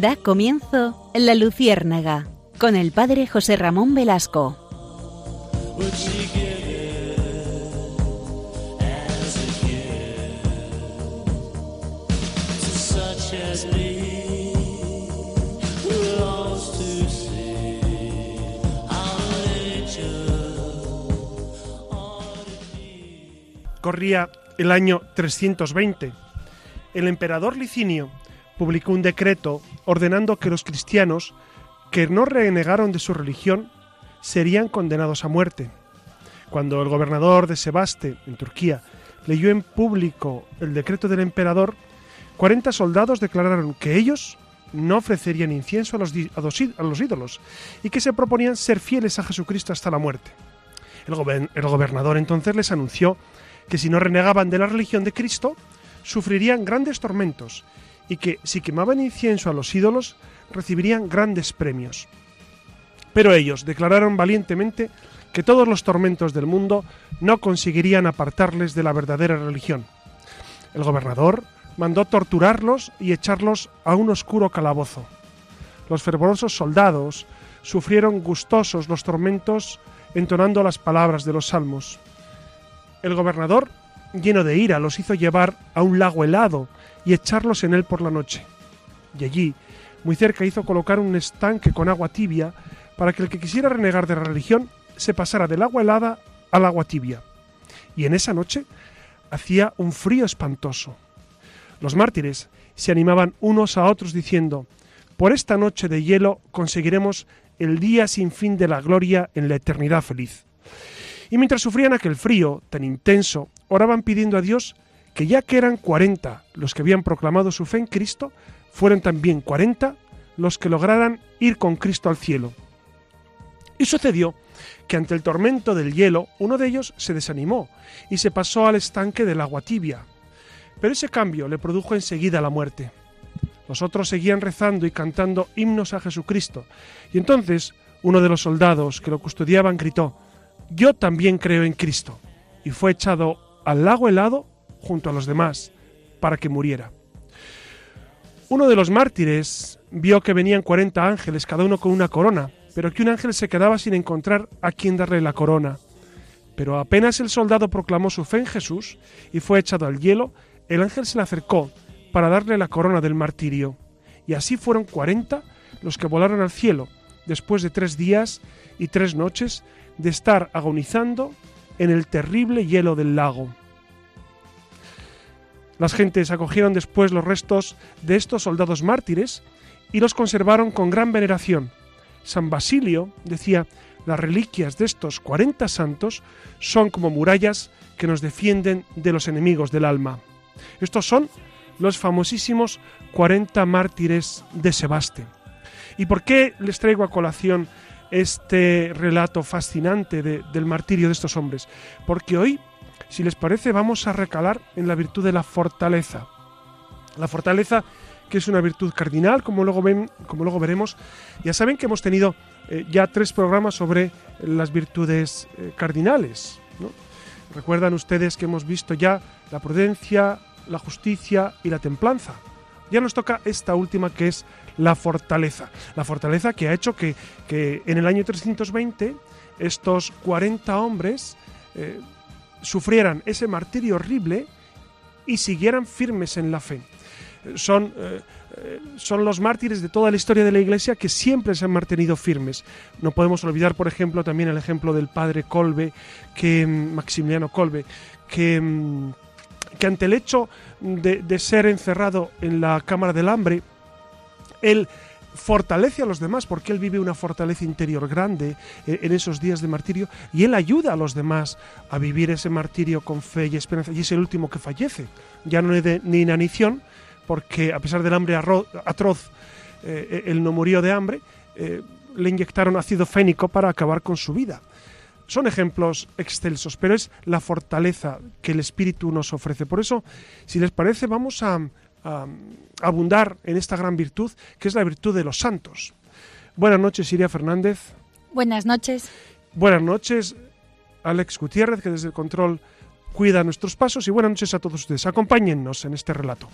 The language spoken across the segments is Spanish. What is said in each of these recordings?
Da comienzo La Luciérnaga con el padre José Ramón Velasco. Corría el año 320. El emperador Licinio publicó un decreto ordenando que los cristianos que no renegaron de su religión serían condenados a muerte. Cuando el gobernador de Sebaste, en Turquía, leyó en público el decreto del emperador, 40 soldados declararon que ellos no ofrecerían incienso a los, a los ídolos y que se proponían ser fieles a Jesucristo hasta la muerte. El, el gobernador entonces les anunció que si no renegaban de la religión de Cristo, sufrirían grandes tormentos y que si quemaban incienso a los ídolos recibirían grandes premios. Pero ellos declararon valientemente que todos los tormentos del mundo no conseguirían apartarles de la verdadera religión. El gobernador mandó torturarlos y echarlos a un oscuro calabozo. Los fervorosos soldados sufrieron gustosos los tormentos entonando las palabras de los salmos. El gobernador, lleno de ira, los hizo llevar a un lago helado y echarlos en él por la noche. Y allí, muy cerca, hizo colocar un estanque con agua tibia para que el que quisiera renegar de la religión se pasara del agua helada al agua tibia. Y en esa noche hacía un frío espantoso. Los mártires se animaban unos a otros diciendo, por esta noche de hielo conseguiremos el día sin fin de la gloria en la eternidad feliz. Y mientras sufrían aquel frío tan intenso, oraban pidiendo a Dios que ya que eran cuarenta los que habían proclamado su fe en Cristo, fueron también cuarenta los que lograran ir con Cristo al cielo. Y sucedió que ante el tormento del hielo, uno de ellos se desanimó y se pasó al estanque del agua tibia. Pero ese cambio le produjo enseguida la muerte. Los otros seguían rezando y cantando himnos a Jesucristo. Y entonces uno de los soldados que lo custodiaban gritó, Yo también creo en Cristo. Y fue echado al lago helado junto a los demás para que muriera. Uno de los mártires vio que venían 40 ángeles, cada uno con una corona, pero que un ángel se quedaba sin encontrar a quien darle la corona. Pero apenas el soldado proclamó su fe en Jesús y fue echado al hielo, el ángel se le acercó para darle la corona del martirio. Y así fueron 40 los que volaron al cielo, después de tres días y tres noches de estar agonizando en el terrible hielo del lago. Las gentes acogieron después los restos de estos soldados mártires y los conservaron con gran veneración. San Basilio decía, las reliquias de estos cuarenta santos son como murallas que nos defienden de los enemigos del alma. Estos son los famosísimos cuarenta mártires de Sebaste. ¿Y por qué les traigo a colación este relato fascinante del martirio de estos hombres? Porque hoy si les parece, vamos a recalar en la virtud de la fortaleza. La fortaleza que es una virtud cardinal, como luego, ven, como luego veremos. Ya saben que hemos tenido eh, ya tres programas sobre las virtudes eh, cardinales. Recuerdan ustedes que hemos visto ya la prudencia, la justicia y la templanza. Ya nos toca esta última que es la fortaleza. La fortaleza que ha hecho que, en el año 320 estos 40 hombres eh, sufrieran ese martirio horrible y siguieran firmes en la fe. Son, eh, eh, son los mártires de toda la historia de la Iglesia que siempre se han mantenido firmes. No podemos olvidar, por ejemplo, también el ejemplo del padre Colbe, que, mm, Maximiliano Colbe, que, mm, que ante el hecho de, de ser encerrado en la cámara del hambre, él fortalece a los demás porque él vive una fortaleza interior grande eh, en esos días de martirio y él ayuda a los demás a vivir ese martirio con fe y esperanza y es el último que fallece. Ya no es de ni inanición porque a pesar del hambre atroz eh, él no murió de hambre, eh, le inyectaron ácido fénico para acabar con su vida. Son ejemplos excelsos, pero es la fortaleza que el Espíritu nos ofrece. Por eso, si les parece, vamos a, abundar en esta gran virtud, que es la virtud de los santos. Buenas noches, Iria Fernández. Buenas noches. Buenas noches, Alex Gutiérrez, que desde el control cuida nuestros pasos. Y buenas noches a todos ustedes. Acompáñennos en este relato.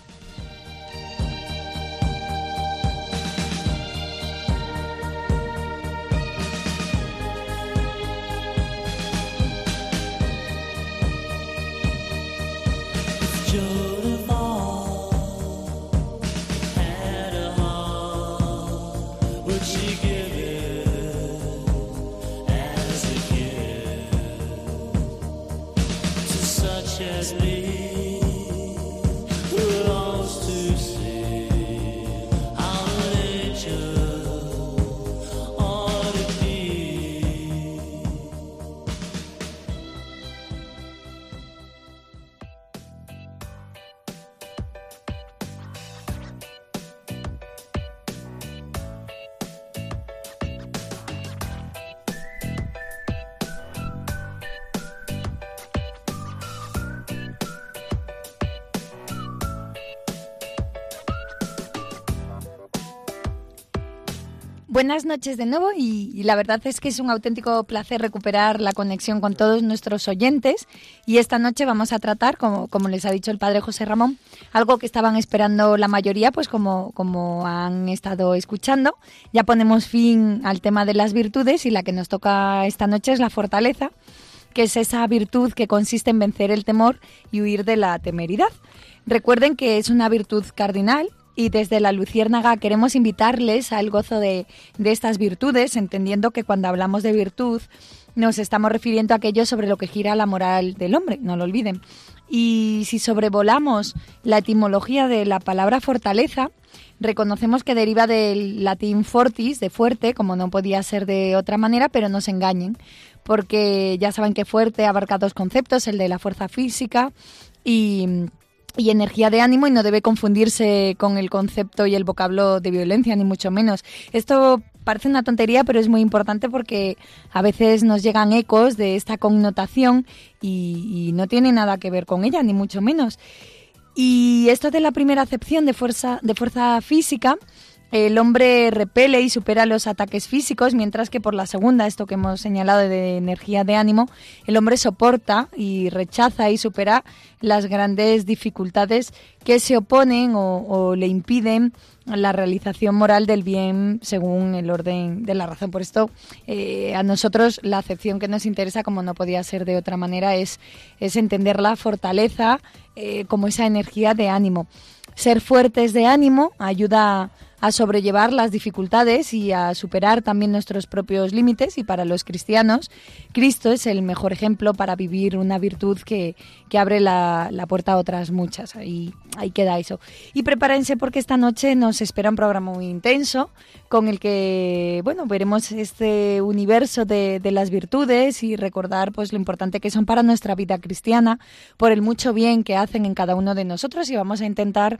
Buenas noches de nuevo y, la verdad es que es un auténtico placer recuperar la conexión con todos nuestros oyentes y esta noche vamos a tratar, como, como les ha dicho el padre José Ramón, algo que estaban esperando la mayoría, pues como, como han estado escuchando. Ya ponemos fin al tema de las virtudes y la que nos toca esta noche es la fortaleza, que es esa virtud que consiste en vencer el temor y huir de la temeridad. Recuerden que es una virtud cardinal y desde la Luciérnaga queremos invitarles al gozo de, estas virtudes, entendiendo que cuando hablamos de virtud nos estamos refiriendo a aquello sobre lo que gira la moral del hombre, no lo olviden. Y si sobrevolamos la etimología de la palabra fortaleza, reconocemos que deriva del latín fortis, de fuerte, como no podía ser de otra manera, pero no se engañen, porque ya saben que fuerte abarca dos conceptos, el de la fuerza física y y energía de ánimo y no debe confundirse con el concepto y el vocablo de violencia, ni mucho menos. Esto parece una tontería, pero es muy importante porque a veces nos llegan ecos de esta connotación y, no tiene nada que ver con ella, ni mucho menos. Y esto de la primera acepción de fuerza, de fuerza física el hombre repele y supera los ataques físicos, mientras que por la segunda, esto que hemos señalado de energía de ánimo, el hombre soporta y rechaza y supera las grandes dificultades que se oponen o, le impiden la realización moral del bien según el orden de la razón. Por esto, eh, a nosotros la acepción que nos interesa, como no podía ser de otra manera, es, es entender la fortaleza eh, como esa energía de ánimo. Ser fuertes de ánimo ayuda a a sobrellevar las dificultades y a superar también nuestros propios límites y para los cristianos Cristo es el mejor ejemplo para vivir una virtud que, que abre la, la, puerta a otras muchas. Ahí, ahí queda eso. Y prepárense porque esta noche nos espera un programa muy intenso con el que, bueno, veremos este universo de, de las virtudes y recordar pues lo importante que son para nuestra vida cristiana, por el mucho bien que hacen en cada uno de nosotros y vamos a intentar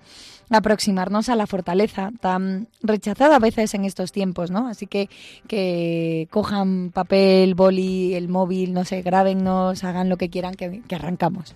aproximarnos a la fortaleza tan rechazada a veces en estos tiempos, ¿no? Así que que cojan papel, boli, el móvil, no sé, grábennos, hagan lo que quieran, que, que arrancamos.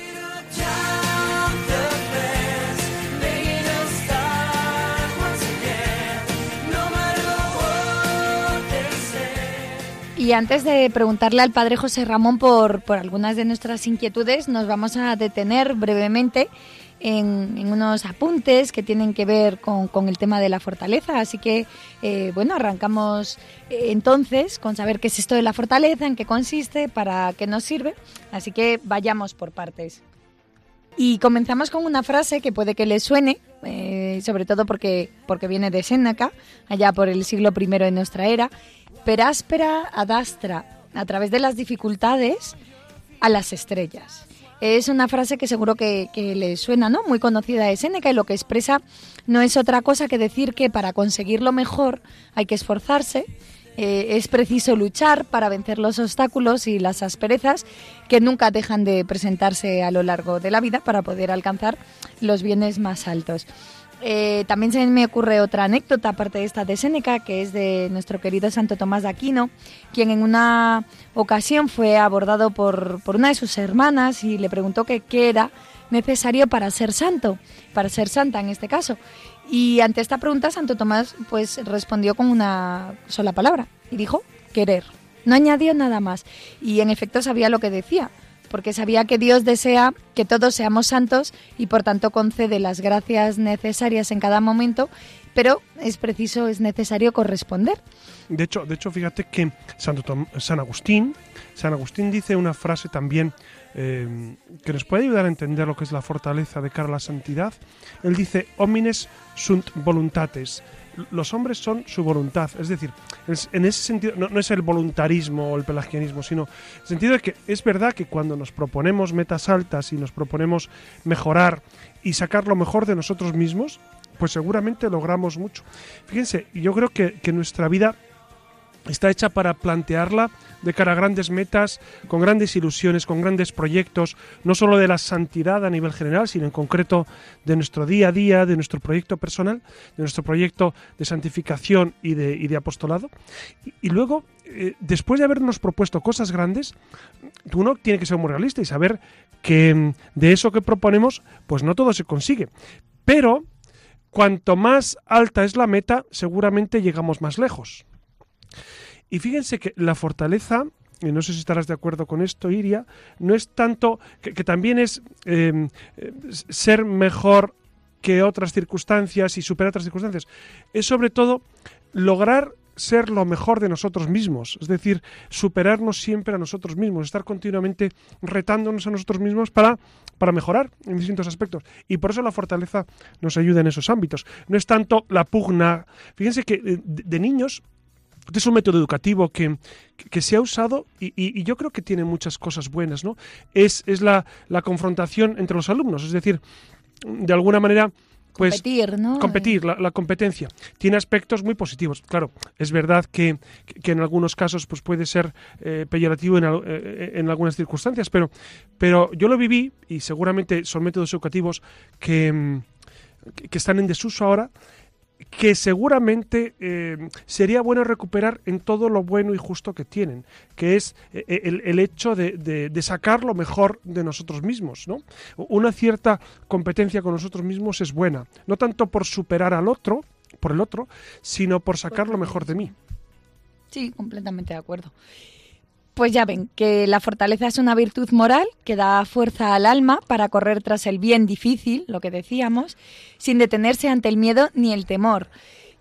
Y antes de preguntarle al padre José Ramón por, por algunas de nuestras inquietudes, nos vamos a detener brevemente en, unos apuntes que tienen que ver con, con, el tema de la fortaleza. Así que, eh, bueno, arrancamos eh, entonces con saber qué es esto de la fortaleza, en qué consiste, para qué nos sirve. Así que vayamos por partes. Y comenzamos con una frase que puede que les suene, eh, sobre todo porque, porque viene de Séneca, allá por el siglo I de nuestra era, peráspera ad astra, a través de las dificultades a las estrellas. Es una frase que seguro que, le suena, ¿no? Muy conocida de Séneca y lo que expresa no es otra cosa que decir que para conseguirlo mejor hay que esforzarse, eh, es preciso luchar para vencer los obstáculos y las asperezas que nunca dejan de presentarse a lo largo de la vida para poder alcanzar los bienes más altos. Eh, también se me ocurre otra anécdota, aparte de esta de Séneca, que es de nuestro querido Santo Tomás de Aquino, quien en una ocasión fue abordado por, por una de sus hermanas y le preguntó que qué era necesario para ser santo, para ser santa en este caso. Y ante esta pregunta Santo Tomás pues respondió con una sola palabra y dijo querer. No añadió nada más y en efecto sabía lo que decía, porque sabía que Dios desea que todos seamos santos y por tanto concede las gracias necesarias en cada momento, pero es preciso, es necesario corresponder. De hecho, de hecho fíjate que San Agustín, San Agustín dice una frase también eh, que nos puede ayudar a entender lo que es la fortaleza de cara a la santidad. Él dice, homines sunt voluntates, los hombres son su voluntad. Es decir, en ese sentido, no, es el voluntarismo o el pelagianismo, sino el sentido de que es verdad que cuando nos proponemos metas altas y nos proponemos mejorar y sacar lo mejor de nosotros mismos, pues seguramente logramos mucho. Fíjense, yo creo que, que nuestra vida está hecha para plantearla de cara a grandes metas, con grandes ilusiones, con grandes proyectos, no solo de la santidad a nivel general, sino en concreto de nuestro día a día, de nuestro proyecto personal, de nuestro proyecto de santificación y de, apostolado. Y, luego, eh, después de habernos propuesto cosas grandes, uno tiene que ser muy realista y saber que mm, de eso que proponemos, pues no todo se consigue. Pero cuanto más alta es la meta, seguramente llegamos más lejos. Y fíjense que la fortaleza, y no sé si estarás de acuerdo con esto, Iria, no es tanto, que, también es em, ser mejor que otras circunstancias y superar otras circunstancias, es sobre todo lograr ser lo mejor de nosotros mismos, es decir, superarnos siempre a nosotros mismos, estar continuamente retándonos a nosotros mismos para, para mejorar en distintos aspectos. Y por eso la fortaleza nos ayuda en esos ámbitos. No es tanto la pugna. Fíjense que eh, de niños es un método educativo que, se ha usado y, yo creo que tiene muchas cosas buenas, ¿no? Es, es la, confrontación entre los alumnos, es decir, de alguna manera... Pues, competir, ¿no? Competir, la, competencia. Tiene aspectos muy positivos. Claro, es verdad que, en algunos casos pues puede ser eh, peyorativo en, eh, en, algunas circunstancias, pero, pero yo lo viví y seguramente son métodos educativos que, que están en desuso ahora que seguramente eh, sería bueno recuperar en todo lo bueno y justo que tienen, que es eh, el, hecho de, sacar lo mejor de nosotros mismos. ¿no? Una cierta competencia con nosotros mismos es buena, no tanto por superar al otro, por el otro, sino por sacar lo mejor de mí. Sí, completamente de acuerdo. Pues ya ven que la fortaleza es una virtud moral que da fuerza al alma para correr tras el bien difícil, lo que decíamos, sin detenerse ante el miedo ni el temor.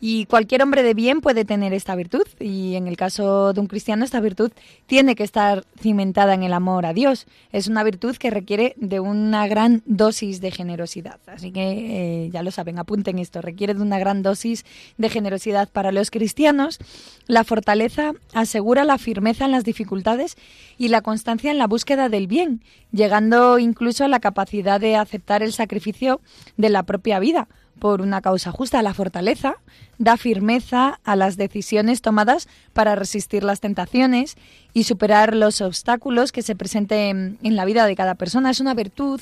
Y cualquier hombre de bien puede tener esta virtud. Y en el caso de un cristiano, esta virtud tiene que estar cimentada en el amor a Dios. Es una virtud que requiere de una gran dosis de generosidad. Así que eh, ya lo saben, apunten esto. Requiere de una gran dosis de generosidad para los cristianos. La fortaleza asegura la firmeza en las dificultades y la constancia en la búsqueda del bien, llegando incluso a la capacidad de aceptar el sacrificio de la propia vida por una causa justa. La fortaleza da firmeza a las decisiones tomadas para resistir las tentaciones y superar los obstáculos que se presenten en la vida de cada persona. Es una virtud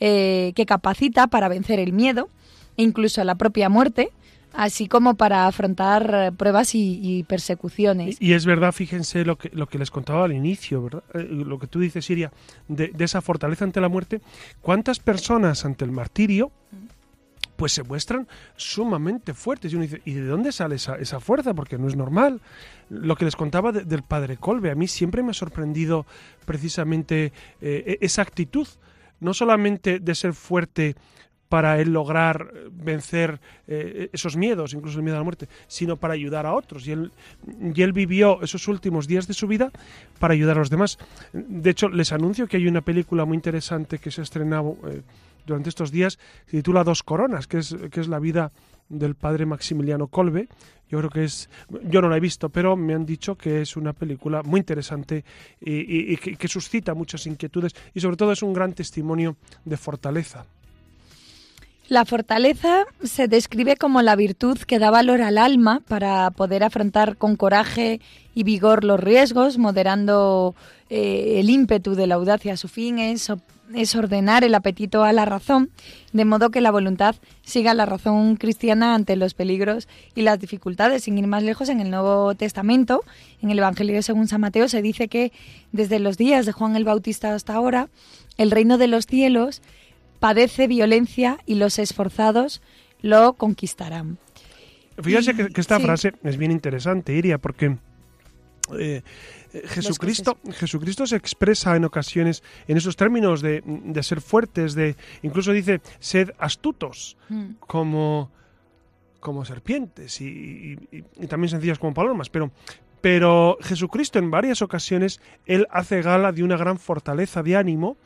eh, que capacita para vencer el miedo e incluso la propia muerte así como para afrontar pruebas y, persecuciones. Y, es verdad, fíjense lo que, lo que les contaba al inicio, ¿verdad? Eh, lo que tú dices, Siria, de, de, esa fortaleza ante la muerte. ¿Cuántas personas ante el martirio pues se muestran sumamente fuertes. Y uno dice, ¿y de dónde sale esa, esa fuerza? Porque no es normal. Lo que les contaba del padre Colbe, a mí siempre me ha sorprendido precisamente eh, e-, esa actitud, no solamente de ser fuerte para él lograr vencer eh, esos miedos, incluso el miedo a la muerte, sino para ayudar a otros. Y él, y él vivió esos últimos días de su vida para ayudar a los demás. De hecho, les anuncio que hay una película muy interesante que se ha estrenado eh, durante estos días, se titula Dos Coronas, que es, que es la vida del padre Maximiliano Colbe. Yo creo que es, yo no la he visto, pero me han dicho que es una película muy interesante y, que, suscita muchas inquietudes y sobre todo es un gran testimonio de fortaleza. La fortaleza se describe como la virtud que da valor al alma para poder afrontar con coraje y vigor los riesgos, moderando eh, el ímpetu de la audacia a su fin, es es ordenar el apetito a la razón, de modo que la voluntad siga la razón cristiana ante los peligros y las dificultades. Sin ir más lejos, en el Nuevo Testamento, en el Evangelio según San Mateo, se dice que desde los días de Juan el Bautista hasta ahora, el reino de los cielos padece violencia y los esforzados lo conquistarán. Fíjese que, esta frase es bien interesante, Iria, porque eh, Jesucristo, Jesucristo se expresa en ocasiones en esos términos de, ser fuertes, de incluso dice sed astutos, mm. como, como serpientes y, también sencillas como palomas, pero, pero Jesucristo en varias ocasiones él hace gala de una gran fortaleza de ánimo,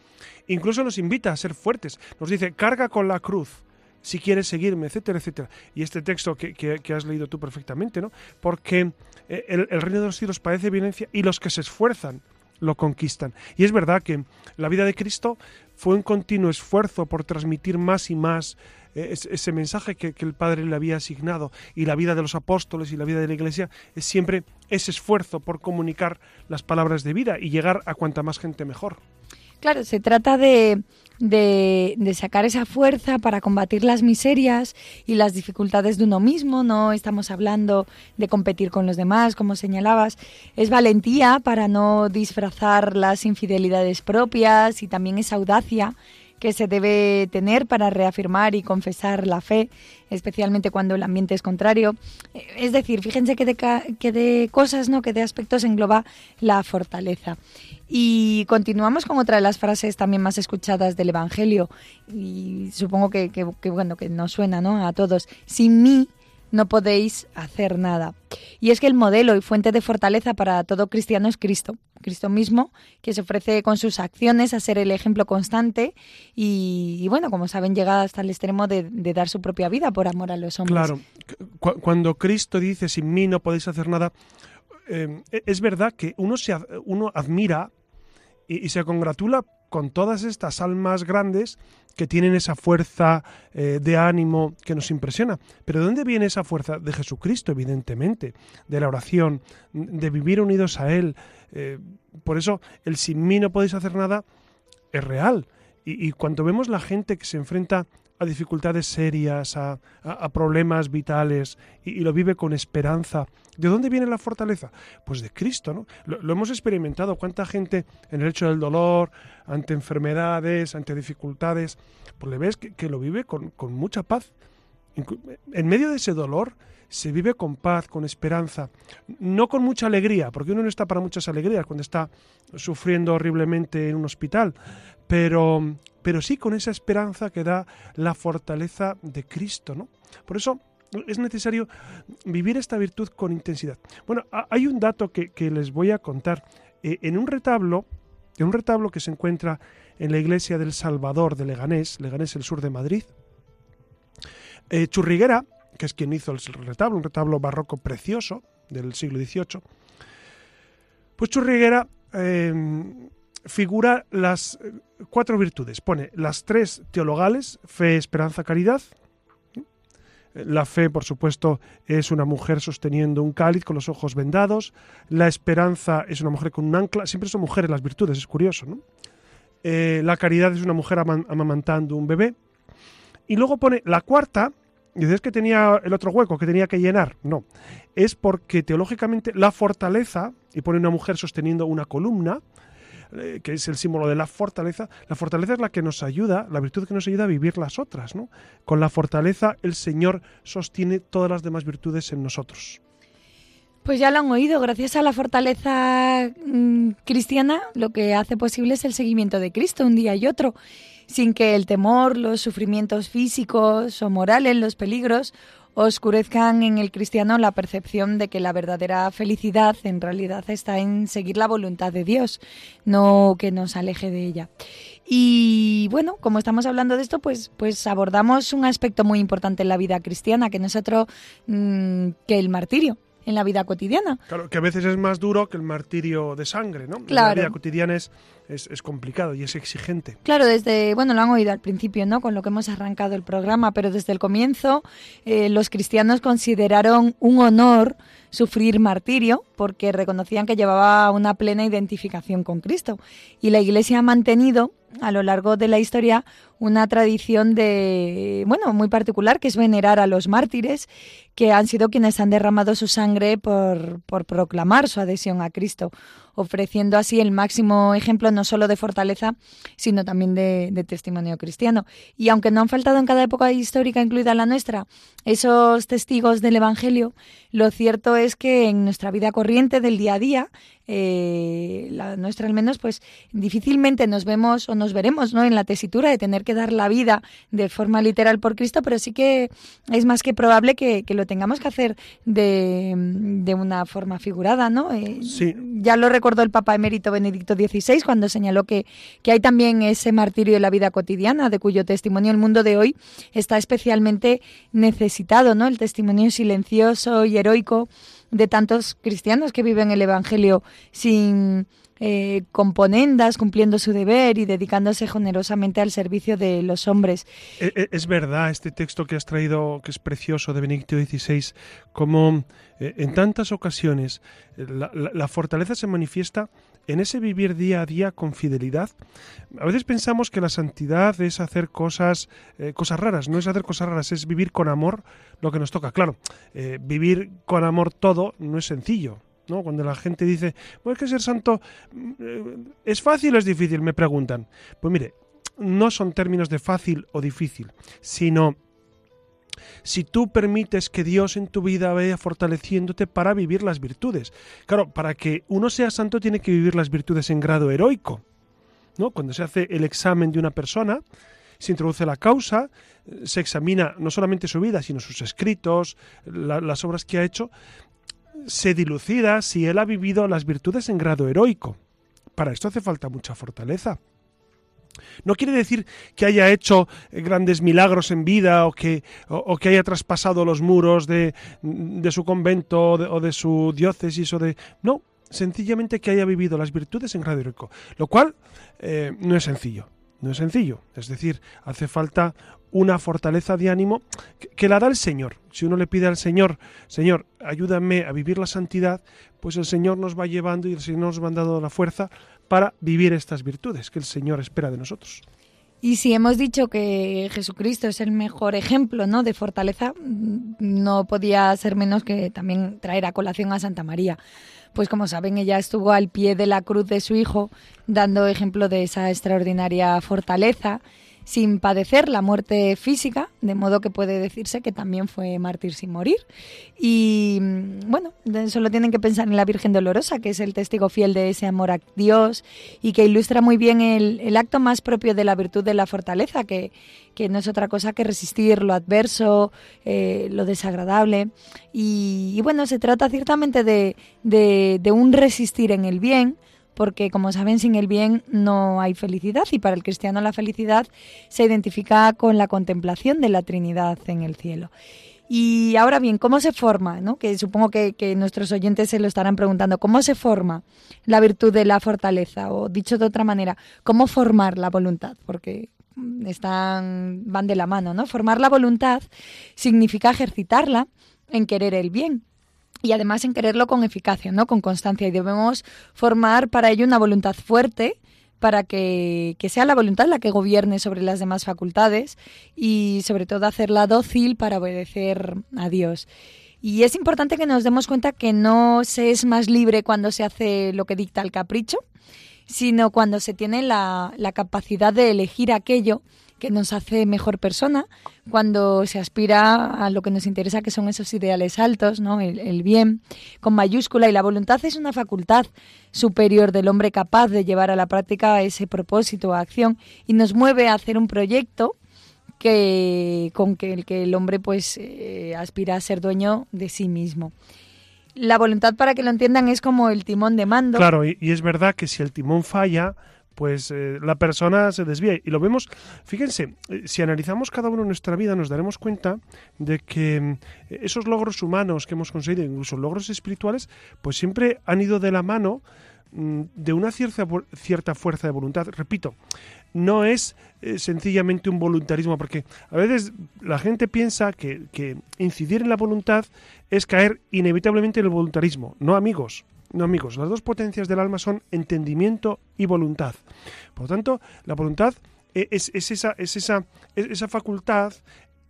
incluso nos invita a ser fuertes, nos dice carga con la cruz si quieres seguirme, etcétera, etcétera. Y este texto que, has leído tú perfectamente, ¿no? Porque eh, el, reino de los cielos padece violencia y los que se esfuerzan lo conquistan. Y es verdad que la vida de Cristo fue un continuo esfuerzo por transmitir más y más eh, ese, mensaje que, que, el Padre le había asignado. Y la vida de los apóstoles y la vida de la Iglesia es siempre ese esfuerzo por comunicar las palabras de vida y llegar a cuanta más gente mejor. Claro, se trata de, de, sacar esa fuerza para combatir las miserias y las dificultades de uno mismo. No estamos hablando de competir con los demás, como señalabas. Es valentía para no disfrazar las infidelidades propias y también es audacia que se debe tener para reafirmar y confesar la fe, especialmente cuando el ambiente es contrario. Es decir, fíjense que de, que de cosas, ¿no? que de aspectos engloba la fortaleza. Y continuamos con otra de las frases también más escuchadas del Evangelio, y supongo que, que bueno, que nos suena ¿no? a todos. Sin mí no podéis hacer nada. Y es que el modelo y fuente de fortaleza para todo cristiano es Cristo, Cristo mismo, que se ofrece con sus acciones a ser el ejemplo constante y, bueno, como saben, llega hasta el extremo de, dar su propia vida por amor a los hombres. Claro, cuando Cristo dice, sin mí no podéis hacer nada, eh, es verdad que uno, se, uno admira y se congratula con todas estas almas grandes que tienen esa fuerza eh, de ánimo que nos impresiona. Pero ¿de dónde viene esa fuerza? De Jesucristo, evidentemente, de la oración, de vivir unidos a Él. Eh, por eso el sin mí no podéis hacer nada es real. Y, y cuando vemos la gente que se enfrenta a dificultades serias, a, problemas vitales y, lo vive con esperanza. ¿De dónde viene la fortaleza? Pues de Cristo, ¿no? Lo, hemos experimentado. ¿Cuánta gente en el hecho del dolor, ante enfermedades, ante dificultades, pues le ves que, lo vive con, con mucha paz? En medio de ese dolor, se vive con paz, con esperanza, no con mucha alegría, porque uno no está para muchas alegrías cuando está sufriendo horriblemente en un hospital, pero, pero sí con esa esperanza que da la fortaleza de Cristo, ¿no? Por eso es necesario vivir esta virtud con intensidad. Bueno, hay un dato que, les voy a contar. Eh, en un retablo, en un retablo que se encuentra en la iglesia del Salvador de Leganés, Leganés, el sur de Madrid, eh, Churriguera que es quien hizo el retablo, un retablo barroco precioso del siglo XVIII, pues Churriguera em, figura las eh, cuatro virtudes. Pone las tres teologales, fe, esperanza, caridad. La fe, por supuesto, es una mujer sosteniendo un cáliz con los ojos vendados. La esperanza es una mujer con un ancla. Siempre son mujeres las virtudes, es curioso, ¿no? Eh, la caridad es una mujer amamantando un bebé. Y luego pone la cuarta, dices que tenía el otro hueco que tenía que llenar. No, es porque teológicamente la fortaleza, y pone una mujer sosteniendo una columna, eh, que es el símbolo de la fortaleza, la fortaleza es la que nos ayuda, la virtud que nos ayuda a vivir las otras. ¿no? Con la fortaleza el Señor sostiene todas las demás virtudes en nosotros. Pues ya lo han oído, gracias a la fortaleza mm, cristiana, lo que hace posible es el seguimiento de Cristo un día y otro sin que el temor, los sufrimientos físicos o morales, los peligros, oscurezcan en el cristiano la percepción de que la verdadera felicidad en realidad está en seguir la voluntad de Dios, no que nos aleje de ella. Y bueno, como estamos hablando de esto, pues, pues abordamos un aspecto muy importante en la vida cristiana, que no es otro mm, que el martirio en la vida cotidiana. Claro, que a veces es más duro que el martirio de sangre, ¿no? Claro. La vida cotidiana es, es, complicado y es exigente. Claro, desde, bueno, lo han oído al principio, ¿no? Con lo que hemos arrancado el programa, pero desde el comienzo eh, los cristianos consideraron un honor sufrir martirio porque reconocían que llevaba una plena identificación con Cristo. Y la Iglesia ha mantenido a lo largo de la historia una tradición de, bueno, muy particular, que es venerar a los mártires, que han sido quienes han derramado su sangre por, por proclamar su adhesión a Cristo, ofreciendo así el máximo ejemplo no solo de fortaleza, sino también de, de testimonio cristiano. Y aunque no han faltado en cada época histórica, incluida la nuestra, esos testigos del Evangelio, lo cierto es que en nuestra vida corriente del día a día, eh, la nuestra al menos, pues difícilmente nos vemos o nos veremos ¿no? en la tesitura de tener que dar la vida de forma literal por Cristo, pero sí que es más que probable que, lo tengamos que hacer de, de una forma figurada, ¿no? Eh, sí. Ya lo recordó el Papa emérito Benedicto XVI cuando señaló que, que hay también ese martirio en la vida cotidiana, de cuyo testimonio el mundo de hoy está especialmente necesitado, ¿no? El testimonio silencioso y heroico de tantos cristianos que viven el Evangelio sin eh, componendas, cumpliendo su deber y dedicándose generosamente al servicio de los hombres. E, e, es verdad este texto que has traído, que es precioso, de Benedicto XVI, como eh, en tantas ocasiones eh, la, fortaleza se manifiesta en ese vivir día a día con fidelidad. A veces pensamos que la santidad es hacer cosas, cosas raras, no es hacer cosas raras, es vivir con amor lo que nos toca. Claro, vivir con amor todo no es sencillo. ¿No? Cuando la gente dice, pues que ser santo mm, es fácil o es difícil, me preguntan. Pues mire, no son términos de fácil o difícil, sino si tú permites que Dios en tu vida vaya fortaleciéndote para vivir las virtudes. Claro, para que uno sea santo tiene que vivir las virtudes en grado heroico. ¿no? Cuando se hace el examen de una persona, se introduce la causa, se examina no solamente su vida, sino sus escritos, las obras que ha hecho, se dilucida si él ha vivido las virtudes en grado heroico. Para esto hace falta mucha fortaleza. No quiere decir que haya hecho grandes milagros en vida o que, o, que haya traspasado los muros de, de su convento o de, su diócesis o de... No, sencillamente que haya vivido las virtudes en grado heroico, lo cual eh, no es sencillo. No es sencillo. Es decir, hace falta una fortaleza de ánimo que, la da el Señor. Si uno le pide al Señor, Señor, ayúdame a vivir la santidad, pues el Señor nos va llevando y el Señor nos va dando la fuerza para vivir estas virtudes que el Señor espera de nosotros. Y si hemos dicho que Jesucristo es el mejor ejemplo ¿no? de fortaleza, no podía ser menos que también traer a colación a Santa María. Pues como saben, ella estuvo al pie de la cruz de su hijo, dando ejemplo de esa extraordinaria fortaleza sin padecer la muerte física, de modo que puede decirse que también fue mártir sin morir. Y mm, bueno, solo tienen que pensar en la Virgen Dolorosa, que es el testigo fiel de ese amor a Dios y que ilustra muy bien el, acto más propio de la virtud de la fortaleza, que, no es otra cosa que resistir lo adverso, eh, lo desagradable. Y, bueno, se trata ciertamente de, de un resistir en el bien, porque como saben, sin el bien no hay felicidad y para el cristiano la felicidad se identifica con la contemplación de la Trinidad en el cielo. Y ahora bien, ¿cómo se forma? ¿no? Que supongo que, nuestros oyentes se lo estarán preguntando. ¿Cómo se forma la virtud de la fortaleza? O dicho de otra manera, ¿cómo formar la voluntad? Porque están, van de la mano, ¿no? Formar la voluntad significa ejercitarla en querer el bien, y además en quererlo con eficacia, ¿no? con constancia. Y debemos formar para ello una voluntad fuerte para que, sea la voluntad la que gobierne sobre las demás facultades y sobre todo hacerla dócil para obedecer a Dios. Y es importante que nos demos cuenta que no se es más libre cuando se hace lo que dicta el capricho, sino cuando se tiene la, la capacidad de elegir aquello que nos hace mejor persona cuando se aspira a lo que nos interesa, que son esos ideales altos, ¿no? el, bien, con mayúscula. Y la voluntad es una facultad superior del hombre capaz de llevar a la práctica ese propósito o acción y nos mueve a hacer un proyecto que, con que el que el hombre pues eh, aspira a ser dueño de sí mismo. La voluntad, para que lo entiendan, es como el timón de mando. Claro, y es verdad que si el timón falla, pues eh, la persona se desvía. Y lo vemos, fíjense, eh, si analizamos cada uno nuestra vida nos daremos cuenta de que mm, esos logros humanos que hemos conseguido, incluso logros espirituales, pues siempre han ido de la mano mm, de una cierta, cierta fuerza de voluntad. Repito, no es eh, sencillamente un voluntarismo, porque a veces la gente piensa que incidir en la voluntad es caer inevitablemente en el voluntarismo. No, amigos. No, amigos, las dos potencias del alma son entendimiento y voluntad. Por lo tanto, la voluntad e, es, esa, es esa, esa facultad,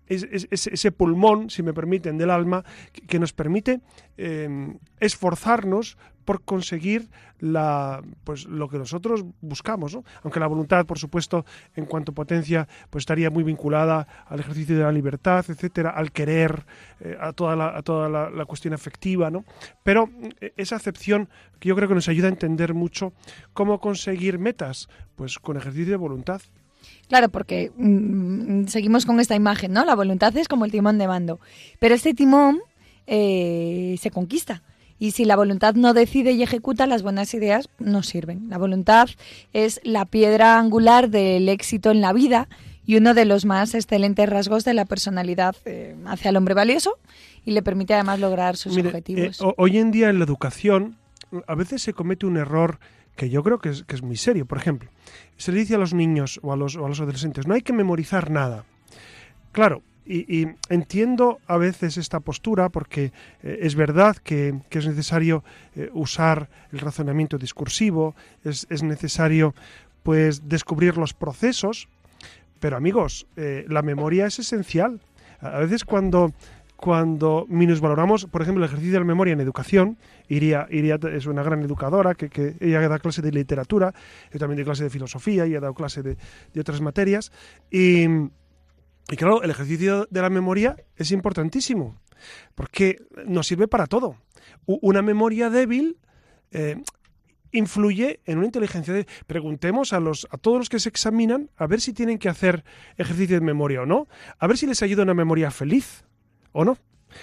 es, ese pulmón, si me permiten, del alma, que, nos permite eh, esforzarnos por conseguir la, pues, lo que nosotros buscamos. ¿no? Aunque la voluntad, por supuesto, en cuanto a potencia, pues estaría muy vinculada al ejercicio de la libertad, etcétera, al querer, eh, a toda, la, a toda la, cuestión afectiva. ¿no? Pero eh, esa acepción que yo creo que nos ayuda a entender mucho cómo conseguir metas, pues con ejercicio de voluntad. Claro, porque mm, seguimos con esta imagen, ¿no? La voluntad es como el timón de mando. Pero este timón eh, se conquista. Y si la voluntad no decide y ejecuta, las buenas ideas no sirven. La voluntad es la piedra angular del éxito en la vida y uno de los más excelentes rasgos de la personalidad eh, hacia el hombre valioso y le permite además lograr sus objetivos. Eh, hoy en día en la educación a veces se comete un error que yo creo que es, que es muy serio. Por ejemplo, se le dice a los niños o a los, o a los adolescentes, no hay que memorizar nada. Claro, y, entiendo a veces esta postura porque eh, es verdad que, es necesario eh, usar el razonamiento discursivo, es, necesario pues descubrir los procesos, pero amigos, eh, la memoria es esencial. A veces cuando cuando minusvaloramos, por ejemplo, el ejercicio de la memoria en educación, Iría, Iría es una gran educadora, que, que ella da clase de literatura, yo también doy clase de filosofía, y ha dado clase de, de otras materias, y, y claro, el ejercicio de la memoria es importantísimo, porque nos sirve para todo. Una memoria débil eh, influye en una inteligencia débil. Preguntemos a, los, a todos los que se examinan a ver si tienen que hacer ejercicio de memoria o no, a ver si les ayuda una memoria feliz o no.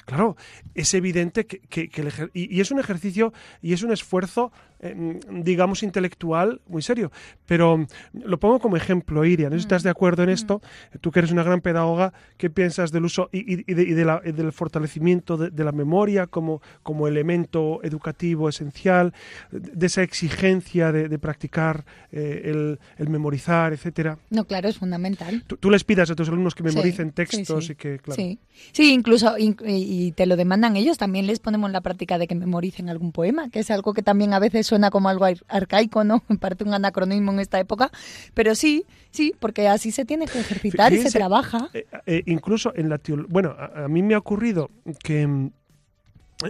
Claro, es evidente que, y, es un ejercicio y es un esfuerzo, eh, digamos, intelectual muy serio. Pero lo pongo como ejemplo, Iria, ¿no? estás mm. de acuerdo en mm. esto, tú que eres una gran pedagoga, ¿qué piensas del uso y, del fortalecimiento de, la memoria como, como elemento educativo esencial, de esa exigencia de, practicar eh, el, memorizar, etcétera? No, claro, es fundamental. Tú, les pidas a tus alumnos que memoricen textos y que, claro. Sí, sí incluso y te lo demandan ellos, también les ponemos la práctica de que memoricen algún poema, que es algo que también a veces suena como algo arcaico, ¿no? En parte un anacronismo en esta época, pero sí, sí, porque así se tiene que ejercitar y se trabaja. Eh, eh, incluso en la teología, bueno, a, mí me ha ocurrido que mm,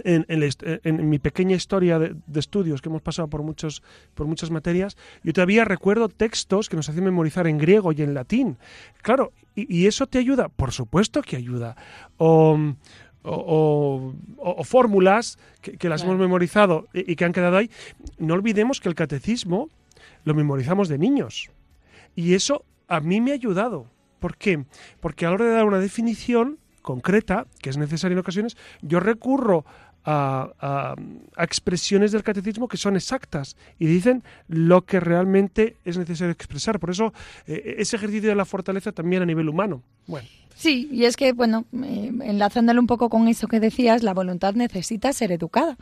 en, mi pequeña historia de, estudios que hemos pasado por muchos por muchas materias yo todavía recuerdo textos que nos hacían memorizar en griego y en latín claro y, eso te ayuda por supuesto que ayuda o, o, fórmulas que, las hemos memorizado y, que han quedado ahí, no olvidemos que el catecismo lo memorizamos de niños. Y eso a mí me ha ayudado. ¿Por qué? Porque a la hora de dar una definición concreta, que es necesaria en ocasiones, yo recurro a, expresiones del catecismo que son exactas y dicen lo que realmente es necesario expresar. Por eso eh, ese ejercicio de la fortaleza también a nivel humano. Bueno. Sí, y es que, bueno, eh, enlazándolo un poco con eso que decías, la voluntad necesita ser educada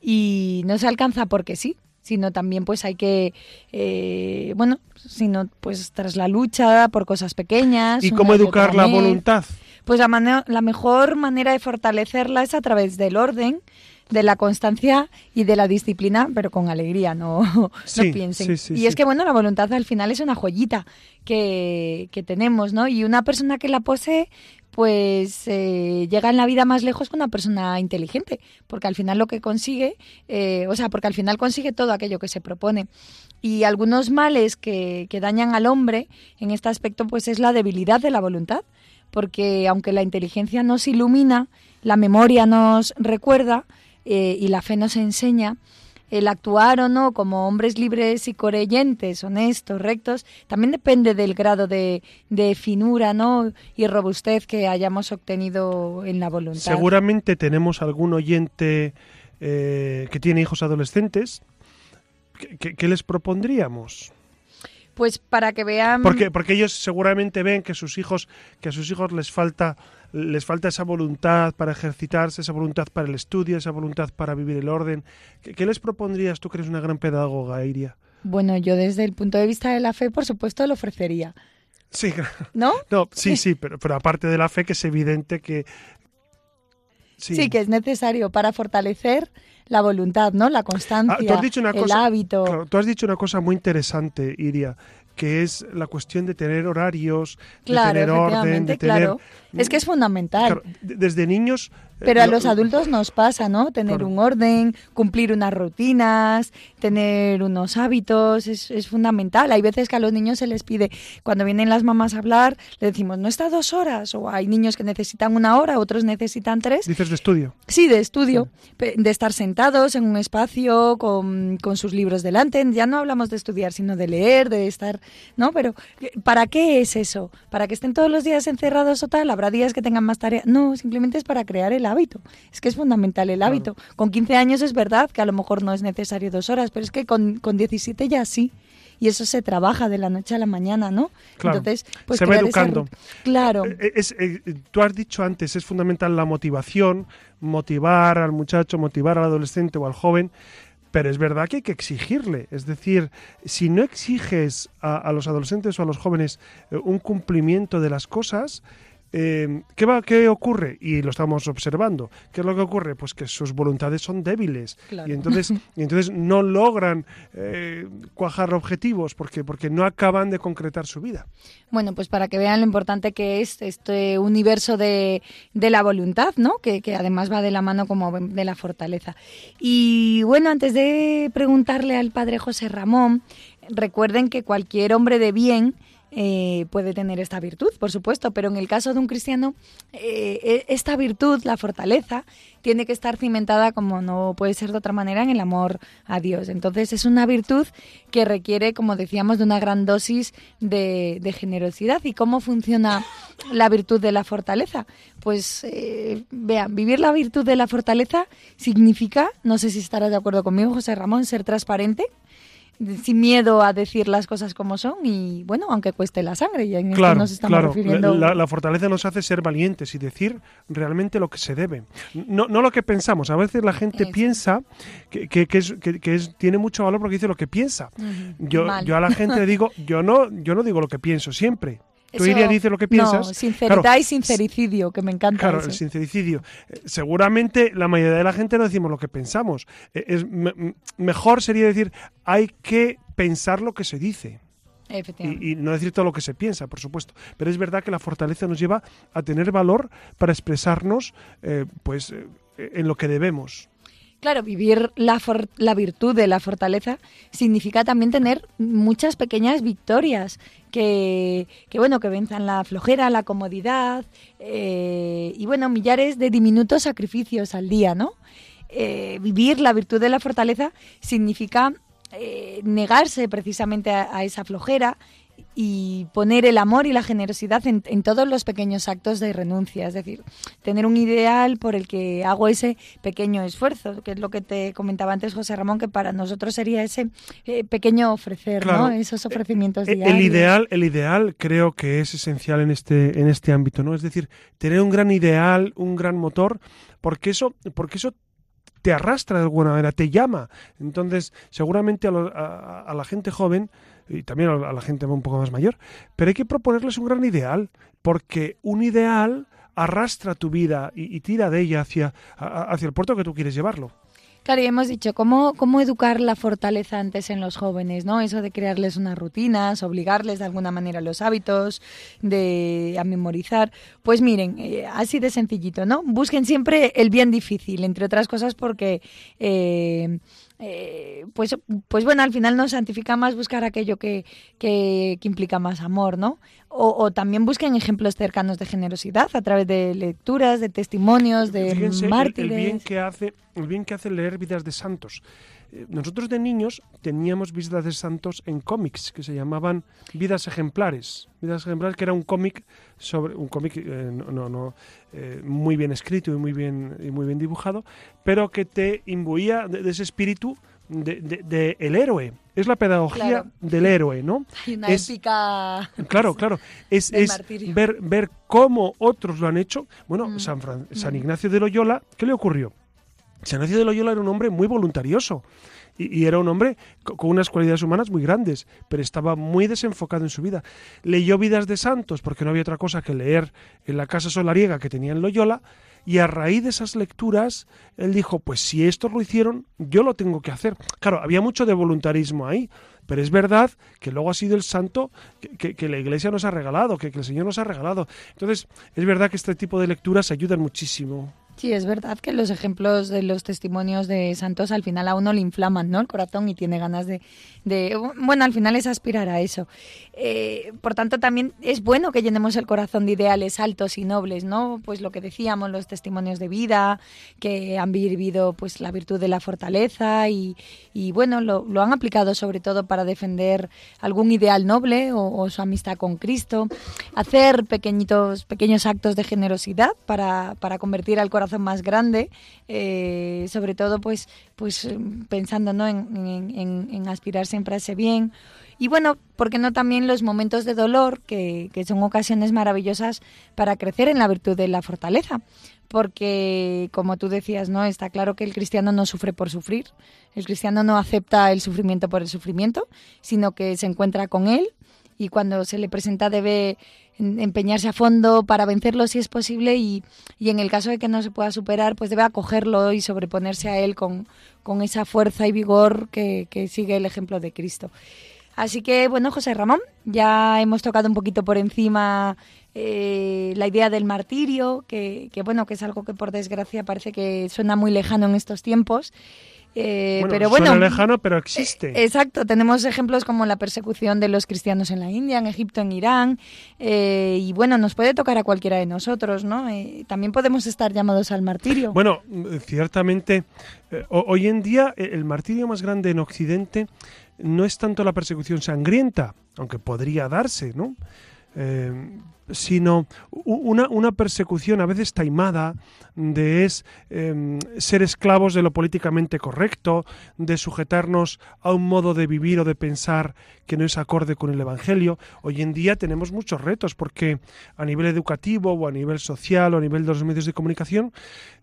y no se alcanza porque sí, sino también pues hay que, eh, bueno, sino pues tras la lucha por cosas pequeñas. ¿Y cómo educar la voluntad? Pues la, la mejor manera de fortalecerla es a través del orden, de la constancia y de la disciplina, pero con alegría, no, no piensen. y es que, bueno, la voluntad al final es una joyita que, que tenemos, ¿no? Y una persona que la posee, pues eh, llega en la vida más lejos que una persona inteligente, porque al final lo que consigue, eh, o sea, porque al final consigue todo aquello que se propone. Y algunos males que, que dañan al hombre en este aspecto, pues es la debilidad de la voluntad porque aunque la inteligencia nos ilumina, la memoria nos recuerda eh, y la fe nos enseña, el actuar o no como hombres libres y coreyentes, honestos, rectos, también depende del grado de, finura ¿no? y robustez que hayamos obtenido en la voluntad. Seguramente tenemos algún oyente eh, que tiene hijos adolescentes. qué les propondríamos? Pues para que vean... Porque, porque ellos seguramente ven que sus hijos, que a sus hijos les falta, les falta esa voluntad para ejercitarse, esa voluntad para el estudio, esa voluntad para vivir el orden. ¿Qué, qué les propondrías tú que eres una gran pedagoga, Iria? Bueno, yo desde el punto de vista de la fe, por supuesto, lo ofrecería. Sí, ¿No? no, sí, sí, pero, pero aparte de la fe, que es evidente que... Sí. que es necesario para fortalecer la voluntad, ¿no? La constancia, Ah, una el cosa- hábito. Claro, tú has dicho una cosa muy interesante, Iria, que es la cuestión de tener horarios, Claro, de tener orden, de tener... claro. Es que es fundamental. Claro, desde niños... eh, Pero a lo- los adultos nos pasa, ¿no? Tener Claro. un orden, cumplir unas rutinas, tener unos hábitos, es, es fundamental. Hay veces que a los niños se les pide, cuando vienen las mamás a hablar, le decimos, no está dos horas, o hay niños que necesitan una hora, otros necesitan tres. Dices de estudio. Sí, de estudio, de estar sentados en un espacio con, con sus libros delante. Ya no hablamos de estudiar, sino de leer, de estar, ¿no? Pero ¿para qué es eso? ¿Para que estén todos los días encerrados o tal? ¿Habrá días que tengan más tarea? No, simplemente es para crear el hábito. Es que es fundamental el hábito. Con 15 años es verdad que a lo mejor no es necesario dos horas, pero es que con, con 17 ya sí. Y eso se trabaja de la noche a la mañana, ¿no? Claro. Entonces, pues Se va esa educando. Claro. Eh, es- eh, tú has dicho antes, es fundamental la motivación, motivar al muchacho, motivar al adolescente o al joven, pero es verdad que hay que exigirle. Es decir, si no exiges a, a los adolescentes o a los jóvenes eh, un cumplimiento de las cosas, eh, ¿qué, va, ¿qué ocurre? Y lo estamos observando. ¿Qué es lo que ocurre? Pues que sus voluntades son débiles Claro. y, entonces, y entonces no logran eh, cuajar objetivos porque, porque no acaban de concretar su vida. Bueno, pues para que vean lo importante que es este universo de, de la voluntad, ¿no? Que, que además va de la mano como de la fortaleza. Y bueno, antes de preguntarle al padre José Ramón, recuerden que cualquier hombre de bien eh, puede tener esta virtud, por supuesto, pero en el caso de un cristiano, eh, e- esta virtud, la fortaleza, tiene que estar cimentada, como no puede ser de otra manera, en el amor a Dios. Entonces es una virtud que requiere, como decíamos, de una gran dosis de, de generosidad. ¿Y cómo funciona la virtud de la fortaleza? Pues eh, vean, vivir la virtud de la fortaleza significa, no sé si estarás de acuerdo conmigo, José Ramón, ser transparente sin miedo a decir las cosas como son y bueno, aunque cueste la sangre, y en Claro, nos estamos claro. refiriendo. La, la fortaleza nos hace ser valientes y decir realmente lo que se debe. No, no lo que pensamos. A veces la gente Eso. piensa que, que- que es, que- que es- tiene mucho valor porque dice lo que piensa. Yo, mal. yo a la gente le digo, yo no, yo no digo lo que pienso siempre. Tú Eso- Iria dices lo que piensas. No, sinceridad Claro, y sincericidio, que me encanta Claro, eso. el sincericidio. Eh, Seguramente la mayoría de la gente no decimos lo que pensamos. Eh, Es, me- mejor sería decir, hay que pensar lo que se dice. Y, y no decir todo lo que se piensa, por supuesto. Pero es verdad que la fortaleza nos lleva a tener valor para expresarnos eh, pues, en lo que debemos. Claro, vivir la, la virtud de la fortaleza significa también tener muchas pequeñas victorias que, que, bueno, que venzan la flojera, la comodidad eh, y, bueno, millares de diminutos sacrificios al día, ¿no? Eh, vivir la virtud de la fortaleza significa eh, negarse precisamente a esa flojera y poner el amor y la generosidad en, en todos los pequeños actos de renuncia, es decir, tener un ideal por el que hago ese pequeño esfuerzo, que es lo que te comentaba antes José Ramón, que para nosotros sería ese eh, pequeño ofrecer, Claro. ¿no? Esos ofrecimientos Eh, diarios. El ideal, el ideal creo que es esencial en este, en este ámbito, ¿no? Es decir, tener un gran ideal, un gran motor, porque eso, porque eso te arrastra de alguna manera, te llama. Entonces, seguramente a, lo- a- a la gente joven y también a la gente un poco más mayor, pero hay que proponerles un gran ideal, porque un ideal arrastra tu vida y, tira de ella hacia, hacia el puerto que tú quieres llevarlo. Claro, y hemos dicho, ¿cómo, ¿cómo educar la fortaleza antes en los jóvenes? ¿no? Eso de crearles unas rutinas, obligarles de alguna manera los hábitos, de a memorizar. Pues miren, eh, así de sencillito, ¿no? Busquen siempre el bien difícil, entre otras cosas porque... eh, eh, pues, pues bueno, al final nos santifica más buscar aquello que, que, que implica más amor, ¿no? O, o también busquen ejemplos cercanos de generosidad a través de lecturas, de testimonios, de Fíjense el- mártires. El, bien que hace, el bien que hace leer vidas de santos. Eh, Nosotros de niños teníamos vidas de santos en cómics que se llamaban Vidas Ejemplares. Vidas Ejemplares que era un cómic sobre un cómic eh, no, no, no, eh, muy bien escrito y muy bien y muy bien dibujado, pero que te imbuía de, de ese espíritu de, el héroe. Es la pedagogía del héroe, ¿no? Hay una épica. Claro, claro. Es, ver, ver cómo otros lo han hecho. Bueno, mm. San, San mm. Ignacio de Loyola, ¿qué le ocurrió? San Ignacio de Loyola era un hombre muy voluntarioso y, era un hombre con unas cualidades humanas muy grandes, pero estaba muy desenfocado en su vida. Leyó vidas de santos porque no había otra cosa que leer en la casa solariega que tenía en Loyola y a raíz de esas lecturas él dijo, pues si estos lo hicieron, yo lo tengo que hacer. Claro, había mucho de voluntarismo ahí, pero es verdad que luego ha sido el santo que, la Iglesia nos ha regalado, que, que el Señor nos ha regalado. Entonces, es verdad que este tipo de lecturas ayudan muchísimo. Sí, es verdad que los ejemplos de los testimonios de santos al final a uno le inflaman ¿no? el corazón y tiene ganas de, bueno, al final es aspirar a eso. Eh, por tanto, también es bueno que llenemos el corazón de ideales altos y nobles, ¿no? Pues lo que decíamos, los testimonios de vida, que han vivido pues la virtud de la fortaleza y, y bueno, lo, lo, han aplicado sobre todo para defender algún ideal noble o, o, su amistad con Cristo, hacer pequeñitos, pequeños actos de generosidad para, para convertir al corazón más grande, eh, sobre todo pues, pues pensando ¿no? en, aspirar siempre a ese bien. Y bueno, porque no también los momentos de dolor, que, son ocasiones maravillosas para crecer en la virtud de la fortaleza. Porque, como tú decías, ¿no? Está claro que el cristiano no sufre por sufrir. El cristiano no acepta el sufrimiento por el sufrimiento, sino que se encuentra con él y cuando se le presenta debe empeñarse a fondo para vencerlo si es posible y, y, en el caso de que no se pueda superar, pues debe acogerlo y sobreponerse a él con, con esa fuerza y vigor que, que, sigue el ejemplo de Cristo. Así que, bueno, José Ramón, ya hemos tocado un poquito por encima eh, la idea del martirio, que, que, bueno, que es algo que por desgracia parece que suena muy lejano en estos tiempos. Eh, pero bueno, lejano, pero existe. Eh, exacto, tenemos ejemplos como la persecución de los cristianos en la India, en Egipto, en Irán, eh, y bueno, nos puede tocar a cualquiera de nosotros, ¿no? también podemos estar llamados al martirio. Bueno, ciertamente, hoy en día el martirio más grande en Occidente no es tanto la persecución sangrienta, aunque podría darse, ¿no? Sino una, una, persecución a veces taimada de es em, ser esclavos de lo políticamente correcto, de sujetarnos a un modo de vivir o de pensar que no es acorde con el Evangelio. Hoy en día tenemos muchos retos porque a nivel educativo o a nivel social o a nivel de los medios de comunicación,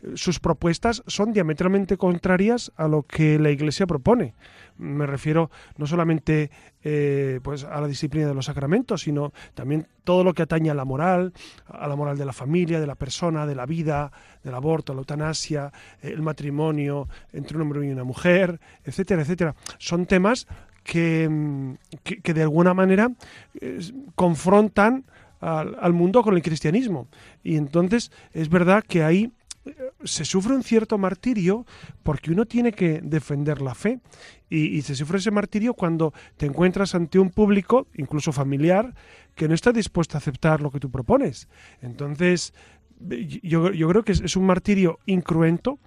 eh, sus propuestas son diametralmente contrarias a lo que la Iglesia propone me refiero no solamente eh, pues a la disciplina de los sacramentos, sino también todo lo que atañe a la moral, a la moral de la familia, de la persona, de la vida, del aborto, la eutanasia, el matrimonio entre un hombre y una mujer, etcétera, etcétera. Son temas que, mm, que, de alguna manera confrontan al, al, mundo con el cristianismo. Y entonces es verdad que ahí se sufre un cierto martirio porque uno tiene que defender la fe y, se sufre ese martirio cuando te encuentras ante un público, incluso familiar, que no está dispuesto a aceptar lo que tú propones. Entonces, yo, creo que es, un martirio incruento,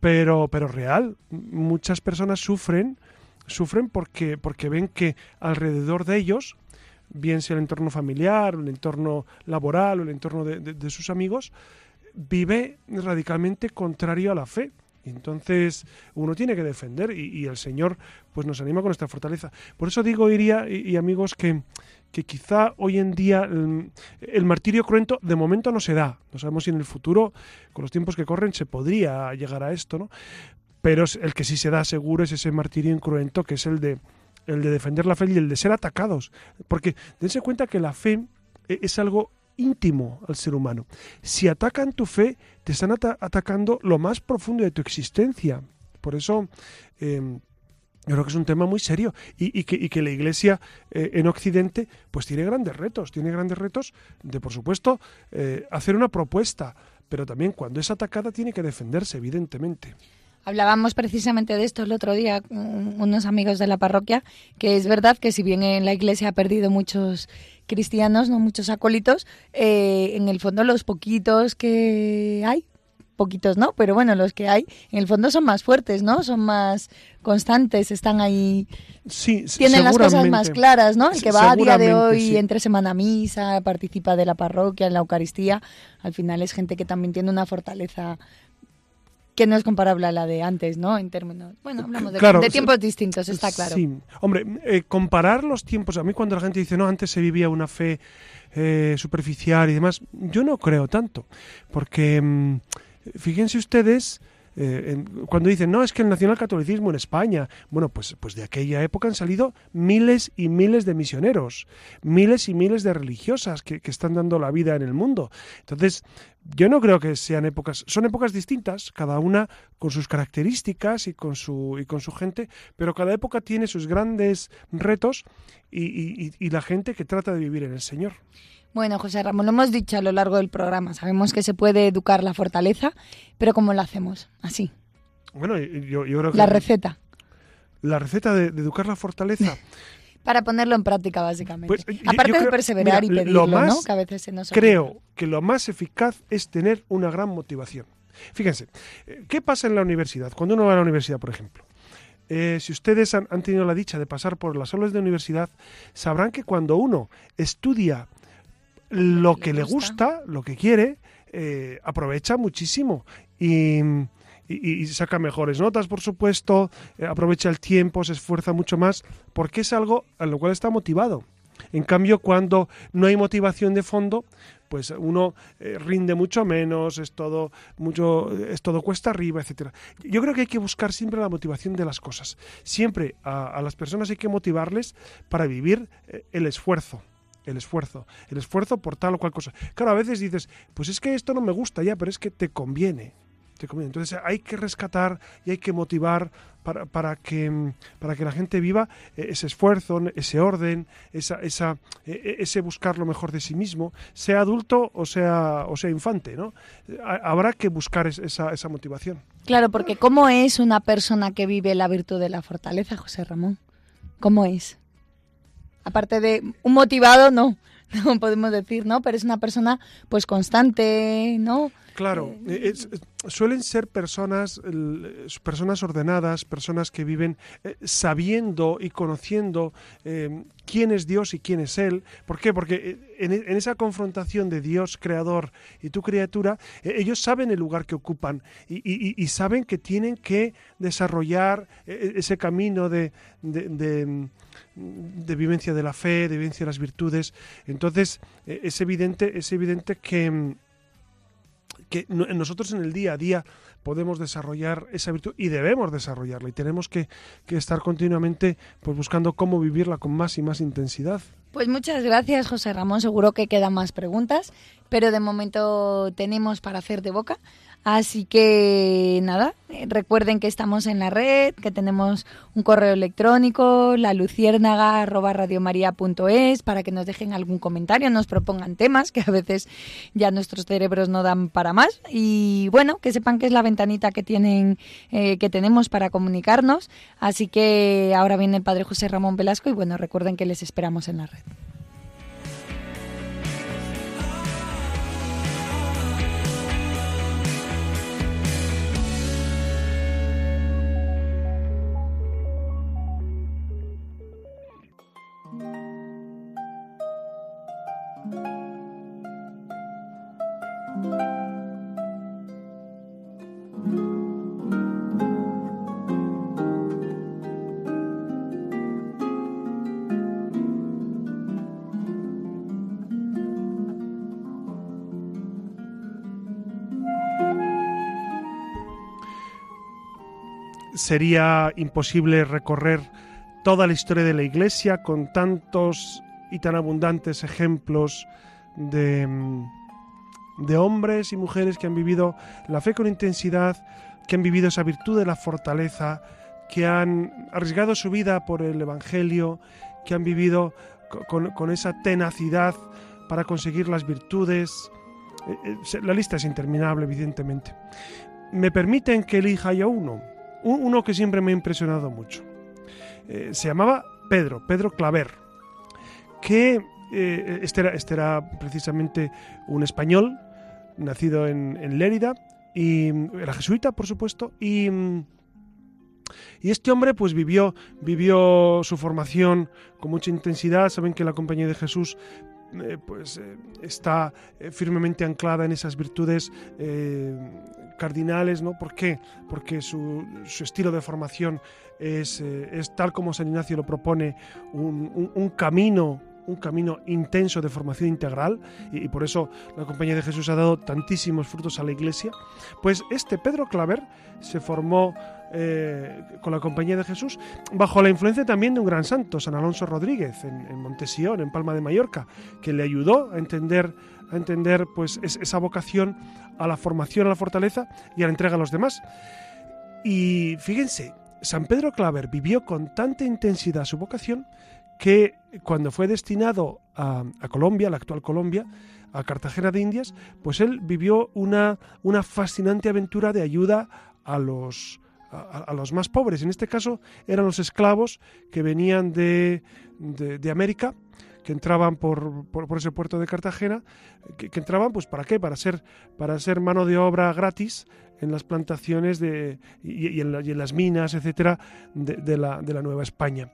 pero, pero real. Muchas personas sufren, sufren porque, porque ven que alrededor de ellos, bien sea el entorno familiar, el entorno laboral o el entorno de sus amigos, vive radicalmente contrario a la fe. Entonces uno tiene que defender y, el Señor pues nos anima con esta fortaleza. Por eso digo, iría y, amigos, que, que, quizá hoy en día el, martirio cruento de momento no se da. No sabemos si en el futuro, con los tiempos que corren, se podría llegar a esto, ¿no? Pero el que sí se da seguro es ese martirio incruento que es el de, el de defender la fe y el de ser atacados. Porque dense cuenta que la fe e, es algo íntimo al ser humano. Si atacan tu fe, te están atacando lo más profundo de tu existencia. Por eso, em, yo creo que es un tema muy serio y, que, la Iglesia eh, en Occidente pues tiene grandes retos, tiene grandes retos de, por supuesto, eh, hacer una propuesta, pero también cuando es atacada tiene que defenderse, evidentemente. Hablábamos precisamente de esto el otro día unos amigos de la parroquia, que es verdad que si bien en la iglesia ha perdido muchos cristianos, no muchos acólitos, eh, en el fondo los poquitos que hay, poquitos no, pero bueno, los que hay, en el fondo son más fuertes, ¿no? Son más constantes, están ahí. Sí, tienen las cosas más claras, ¿no? El que va a día de hoy entre semana misa, participa de la parroquia, en la Eucaristía, al final es gente que también tiene una fortaleza que no es comparable a la de antes, ¿no? En términos, bueno, hablamos de, tiempos distintos, está claro. Sí, hombre, eh, comparar los tiempos, a mí cuando la gente dice, no, antes se vivía una fe eh, superficial y demás, yo no creo tanto, porque mm, fíjense ustedes eh, cuando dicen, no, es que el nacionalcatolicismo en España, bueno, pues, pues de aquella época han salido miles y miles de misioneros, miles y miles de religiosas que, están dando la vida en el mundo. Entonces, yo no creo que sean épocas, son épocas distintas, cada una con sus características y con su, y con su gente, pero cada época tiene sus grandes retos y la gente que trata de vivir en el Señor. Bueno, José Ramón, lo hemos dicho a lo largo del programa. Sabemos que se puede educar la fortaleza, pero ¿cómo lo hacemos? Así. Bueno, yo, creo que... La receta. La receta de, educar la fortaleza. Para ponerlo en práctica, básicamente. Pues, Aparte de perseverar y pedirlo, ¿no? Que a veces se nos Creo que lo más eficaz es tener una gran motivación. Fíjense, eh, ¿qué pasa en la universidad? Cuando uno va a la universidad, por ejemplo. Eh, si ustedes han, han, tenido la dicha de pasar por las aulas de universidad, sabrán que cuando uno estudia lo que le gusta, lo que quiere, eh, aprovecha muchísimo y, saca mejores notas, por supuesto, eh, aprovecha el tiempo, se esfuerza mucho más, porque es algo a lo cual está motivado. En cambio, cuando no hay motivación de fondo, pues uno eh, rinde mucho menos, es todo mucho, es todo cuesta arriba, etcétera. Yo creo que hay que buscar siempre la motivación de las cosas. Siempre a, a las personas hay que motivarles para vivir el esfuerzo el esfuerzo, el esfuerzo por tal o cual cosa. Claro, a veces dices, pues es que esto no me gusta ya, pero es que te conviene. Te conviene. Entonces hay que rescatar y hay que motivar para, para, que, para que la gente viva eh, ese esfuerzo, ese orden, esa, esa, e, e, ese buscar lo mejor de sí mismo, sea adulto o sea, o sea infante. ¿no? Habrá que buscar esa, esa motivación. Claro, porque ¿cómo es una persona que vive la virtud de la fortaleza, José Ramón? ¿Cómo es? Aparte de un motivado, no, no podemos decir, ¿no? Pero es una persona pues constante, ¿no? Claro, eh, suelen ser personas, personas ordenadas, personas que viven eh, sabiendo y conociendo eh, quién es Dios y quién es Él. ¿Por qué? Porque en, esa confrontación de Dios creador y tu criatura, ellos saben el lugar que ocupan y, saben que tienen que desarrollar ese camino de, de, de, vivencia de la fe, de vivencia de las virtudes. Entonces, es evidente, es evidente que que nosotros en el día a día podemos desarrollar esa virtud y debemos desarrollarla y tenemos que, estar continuamente pues buscando cómo vivirla con más y más intensidad. Pues muchas gracias José Ramón, seguro que quedan más preguntas, pero de momento tenemos para hacer de boca. Así que nada, eh, recuerden que estamos en la red, que tenemos un correo electrónico, la para que nos dejen algún comentario, nos propongan temas que a veces ya nuestros cerebros no dan para más y bueno, que sepan que es la ventanita que tienen eh, que tenemos para comunicarnos. Así que ahora viene el padre José Ramón Velasco y bueno, recuerden que les esperamos en la red. Sería imposible recorrer toda la historia de la Iglesia con tantos y tan abundantes ejemplos de, de hombres y mujeres que han vivido la fe con intensidad, que han vivido esa virtud de la fortaleza, que han arriesgado su vida por el Evangelio, que han vivido con, esa tenacidad para conseguir las virtudes. Eh, eh, la lista es interminable, evidentemente. Me permiten que elija yo uno uno que siempre me ha impresionado mucho. Eh, se llamaba Pedro, Pedro Claver, que eh, este, era, este, era, precisamente un español, nacido en, Lérida, y era jesuita, por supuesto, y, y este hombre pues vivió, vivió su formación con mucha intensidad. Saben que la Compañía de Jesús eh, pues está firmemente anclada en esas virtudes cardinales, ¿no? ¿Por qué? Porque su, estilo de formación es, es, tal como San Ignacio lo propone, un camino un camino intenso de formación integral y, por eso la Compañía de Jesús ha dado tantísimos frutos a la Iglesia, pues este Pedro Claver se formó eh, con la Compañía de Jesús bajo la influencia también de un gran santo, San Alonso Rodríguez, en, Montesión, en Palma de Mallorca, que le ayudó a entender, a entender pues, esa vocación a la formación, a la fortaleza y a la entrega a los demás. Y fíjense, San Pedro Claver vivió con tanta intensidad su vocación que cuando fue destinado a, Colombia, la actual Colombia, a Cartagena de Indias, pues él vivió una, una fascinante aventura de ayuda a los, a, los más pobres. En este caso eran los esclavos que venían de, de, América, que entraban por, por, ese puerto de Cartagena, que, entraban, pues ¿para qué? Para ser, para ser mano de obra gratis en las plantaciones de, y, en, y en, las minas, etcétera, de, la, de la Nueva España.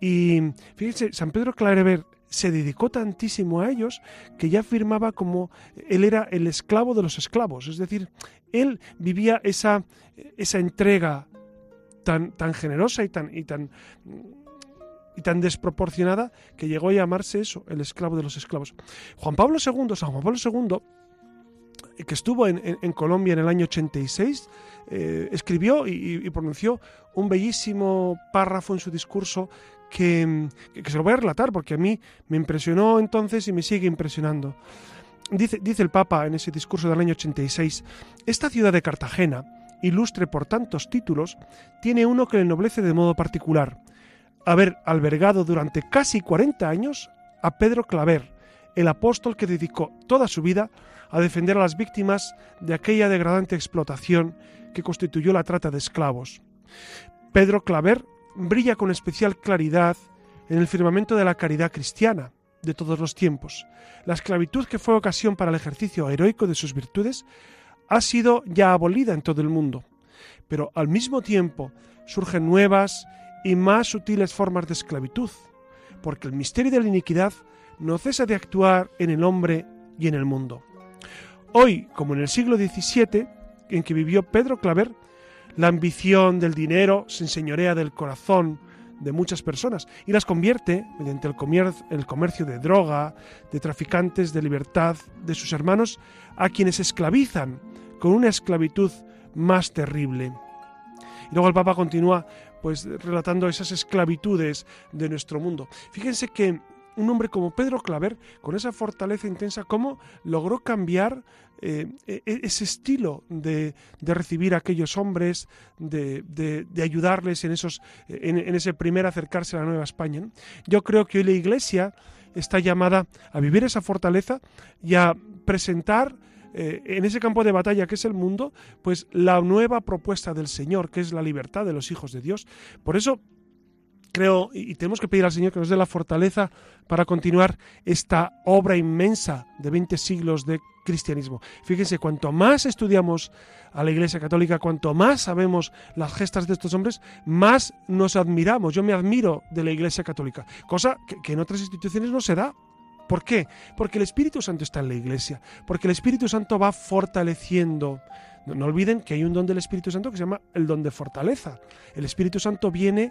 Y fíjense, San Pedro Clarever se dedicó tantísimo a ellos que ya afirmaba como él era el esclavo de los esclavos, es decir, él vivía esa, esa entrega tan, tan generosa y tan, y tan y tan desproporcionada que llegó a llamarse eso, el esclavo de los esclavos. Juan Pablo II, San Juan Pablo II, que estuvo en, Colombia en el año 86, eh, escribió y, pronunció un bellísimo párrafo en su discurso que, se lo voy a relatar porque a mí me impresionó entonces y me sigue impresionando. Dice, dice el Papa en ese discurso del año 86, esta ciudad de Cartagena, ilustre por tantos títulos, tiene uno que le ennoblece de modo particular, haber albergado durante casi 40 años a Pedro Claver, el apóstol que dedicó toda su vida a defender a las víctimas de aquella degradante explotación que constituyó la trata de esclavos. Pedro Claver brilla con especial claridad en el firmamento de la caridad cristiana de todos los tiempos. La esclavitud que fue ocasión para el ejercicio heroico de sus virtudes ha sido ya abolida en todo el mundo, pero al mismo tiempo surgen nuevas y más sutiles formas de esclavitud, porque el misterio de la iniquidad no cesa de actuar en el hombre y en el mundo. Hoy, como en el siglo XVII, en que vivió Pedro Claver, la ambición del dinero se enseñorea del corazón de muchas personas y las convierte, mediante el, el comercio de droga, de traficantes de libertad de sus hermanos, a quienes esclavizan con una esclavitud más terrible. Y luego el Papa continúa pues relatando esas esclavitudes de nuestro mundo. Fíjense que un hombre como Pedro Claver, con esa fortaleza intensa, cómo logró cambiar eh, e, e, ese estilo de, recibir a aquellos hombres, de, ayudarles en, esos, en, ese primer acercarse a la Nueva España. Yo creo que hoy la Iglesia está llamada a vivir esa fortaleza y a presentar eh, en ese campo de batalla que es el mundo, pues la nueva propuesta del Señor, que es la libertad de los hijos de Dios. Por eso creo, y tenemos que pedir al Señor que nos dé la fortaleza para continuar esta obra inmensa de 20 siglos de cristianismo. Fíjense, cuanto más estudiamos a la Iglesia Católica, cuanto más sabemos las gestas de estos hombres, más nos admiramos. Yo me admiro de la Iglesia Católica, cosa que, en otras instituciones no se da. ¿Por qué? Porque el Espíritu Santo está en la Iglesia, porque el Espíritu Santo va fortaleciendo. no olviden que hay un don del Espíritu Santo que se llama el don de fortaleza. El Espíritu Santo viene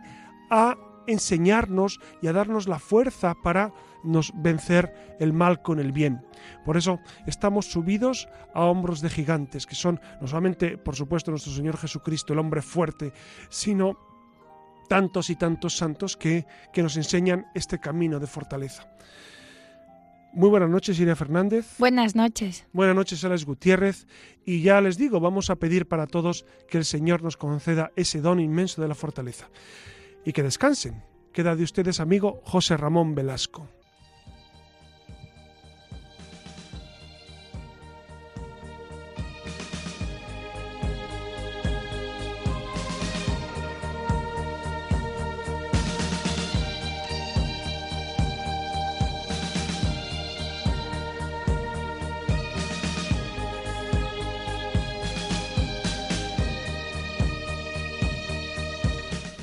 a enseñarnos y a darnos la fuerza para nos vencer el mal con el bien. Por eso estamos subidos a hombros de gigantes, que son no solamente, por supuesto, nuestro Señor Jesucristo, el hombre fuerte, sino tantos y tantos santos que, que nos enseñan este camino de fortaleza. Muy buenas noches, Iria Fernández. Buenas noches. Buenas noches, Alex Gutiérrez. Y ya les digo, vamos a pedir para todos que el Señor nos conceda ese don inmenso de la fortaleza y que descansen. Queda de ustedes amigo José Ramón Velasco.